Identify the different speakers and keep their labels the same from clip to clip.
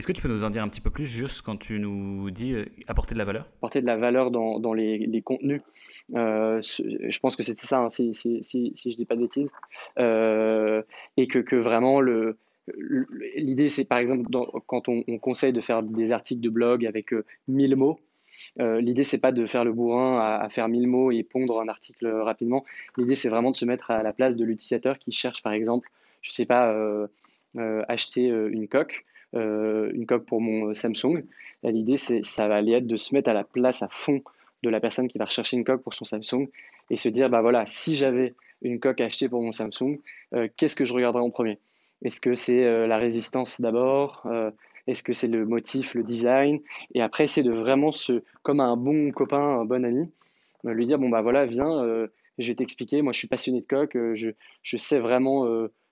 Speaker 1: Est-ce que tu peux nous en dire un petit peu plus juste quand tu nous dis apporter de la valeur?
Speaker 2: Apporter de la valeur dans, dans les, contenus. je pense que c'était ça, hein, si, si, si, je dis pas de bêtises. et que, que vraiment le, L'idée, c'est par exemple quand on, conseille de faire des articles de blog avec 1000 mots, euh, l'idée, c'est pas de faire le bourrin à, faire 1000 mots et pondre un article rapidement. L'idée, c'est vraiment de se mettre à la place de l'utilisateur qui cherche, par exemple, je sais pas, euh, euh, acheter une coque, une coque pour mon Samsung. L'idée, c'est ça va aller être de se mettre à la place à fond de la personne qui va rechercher une coque pour son Samsung et se dire, bah voilà, si j'avais une coque à acheter pour mon Samsung, qu'est-ce que je regarderais en premier? Est-ce que c'est la résistance d'abord? Est-ce que c'est le motif, le design? Et après, c'est de vraiment se, comme un bon copain, un bon ami, euh, lui dire bon bah voilà, viens, euh, je vais t'expliquer. Moi, je suis passionné de coque. Euh, je, je sais vraiment,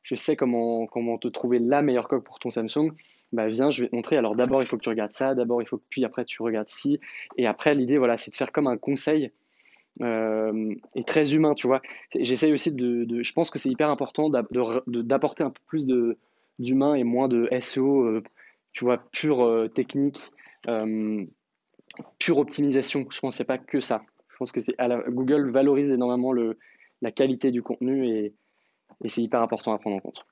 Speaker 2: je sais comment comment te trouver la meilleure coque pour ton Samsung. Bah viens, je vais te montrer. Alors d'abord, il faut que tu regardes ça. D'abord, il faut que puis après tu regardes ci. Et après, l'idée voilà, c'est de faire comme un conseil. et très humain, tu vois. J'essaye aussi de, je pense que c'est hyper important d'apporter un peu plus d'humain et moins de SEO tu vois, pure euh, technique, euh, pure optimisation. Je pense que ce pas que ça. Je pense que c'est Google valorise énormément le, la qualité du contenu et, et c'est hyper important à prendre en compte.